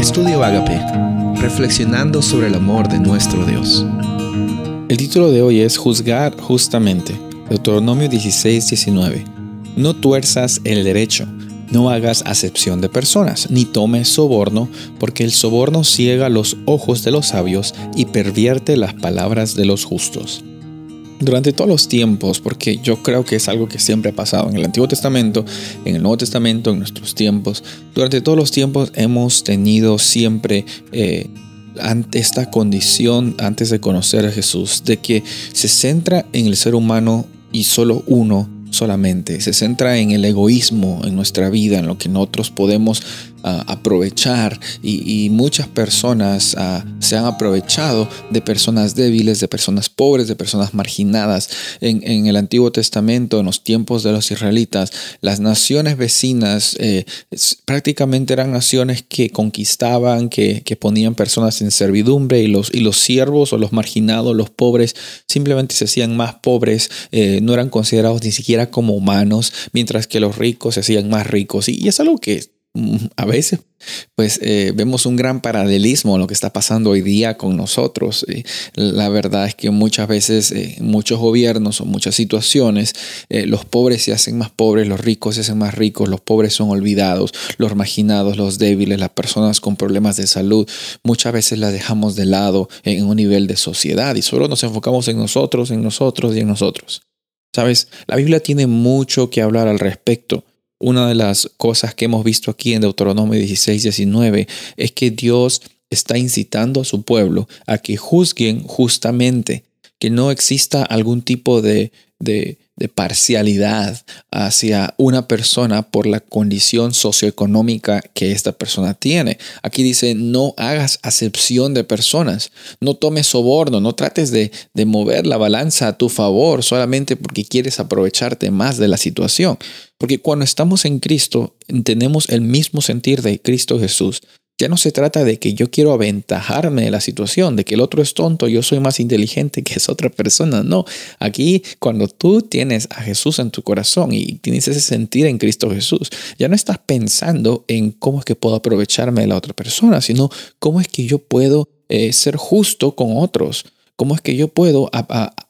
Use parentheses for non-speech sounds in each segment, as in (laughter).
Estudio Agape, reflexionando sobre el amor de nuestro Dios. El título de hoy es Juzgar justamente, Deuteronomio 16, 19. No tuerzas el derecho, no hagas acepción de personas, ni tomes soborno, porque el soborno ciega los ojos de los sabios y pervierte las palabras de los justos durante todos los tiempos, porque yo creo que es algo que siempre ha pasado en el Antiguo Testamento, en el Nuevo Testamento, en nuestros tiempos, durante todos los tiempos hemos tenido siempre eh, ante esta condición, antes de conocer a Jesús, de que se centra en el ser humano y solo uno solamente, se centra en el egoísmo en nuestra vida, en lo que nosotros podemos aprovechar y, muchas personas ah, se han aprovechado de personas débiles, de personas pobres, de personas marginadas. En, el Antiguo Testamento, en los tiempos de los israelitas, las naciones vecinas eh, prácticamente eran naciones que conquistaban, que, ponían personas en servidumbre y los, y siervos o los marginados, los pobres, simplemente se hacían más pobres, eh, no eran considerados ni siquiera como humanos, mientras que los ricos se hacían más ricos. y es algo que (laughs) a veces pues eh, vemos un gran paralelismo en lo que está pasando hoy día con nosotros. la verdad es que muchas veces, eh, muchos gobiernos o muchas situaciones, eh, los pobres se hacen más pobres, los ricos se hacen más ricos, los pobres son olvidados, los marginados, los débiles, las personas con problemas de salud, muchas veces las dejamos de lado en un nivel de sociedad y solo nos enfocamos en nosotros, en nosotros y en nosotros. Sabes, la Biblia tiene mucho que hablar al respecto. Una de las cosas que hemos visto aquí en Deuteronomio 16, 19 es que Dios está incitando a su pueblo a que juzguen justamente, que no exista algún tipo de, de, parcialidad hacia una persona por la condición socioeconómica que esta persona tiene. Aquí dice, no hagas acepción de personas, no tomes soborno, no trates de, de mover la balanza a tu favor solamente porque quieres aprovecharte más de la situación. Porque cuando estamos en Cristo, tenemos el mismo sentir de Cristo Jesús. Ya no se trata de que yo quiero aventajarme de la situación, de que el otro es tonto, yo soy más inteligente (laughs) que esa otra persona. No, aquí cuando tú tienes a Jesús en tu corazón y tienes ese sentir en Cristo Jesús, ya no estás pensando en cómo es que puedo aprovecharme de la otra persona, sino cómo es que yo puedo eh, ser justo con otros, cómo es que yo puedo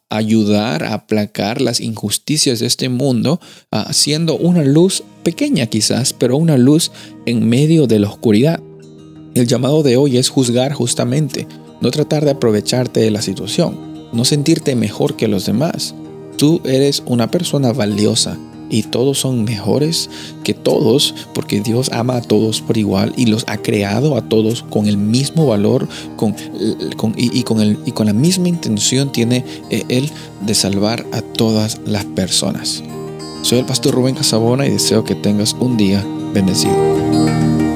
ayudar a aplacar las injusticias de este mundo, haciendo una luz pequeña quizás, pero una luz en medio de la oscuridad. El llamado de hoy es juzgar justamente, no tratar de aprovecharte de la situación, no sentirte mejor que los demás. Tú eres una persona valiosa y todos son mejores que todos porque Dios ama a todos por igual y los ha creado a todos con el mismo valor con, y, con y con la misma intención tiene eh, Él de salvar a todas las personas. Soy el pastor Rubén Casabona y deseo que tengas un día bendecido.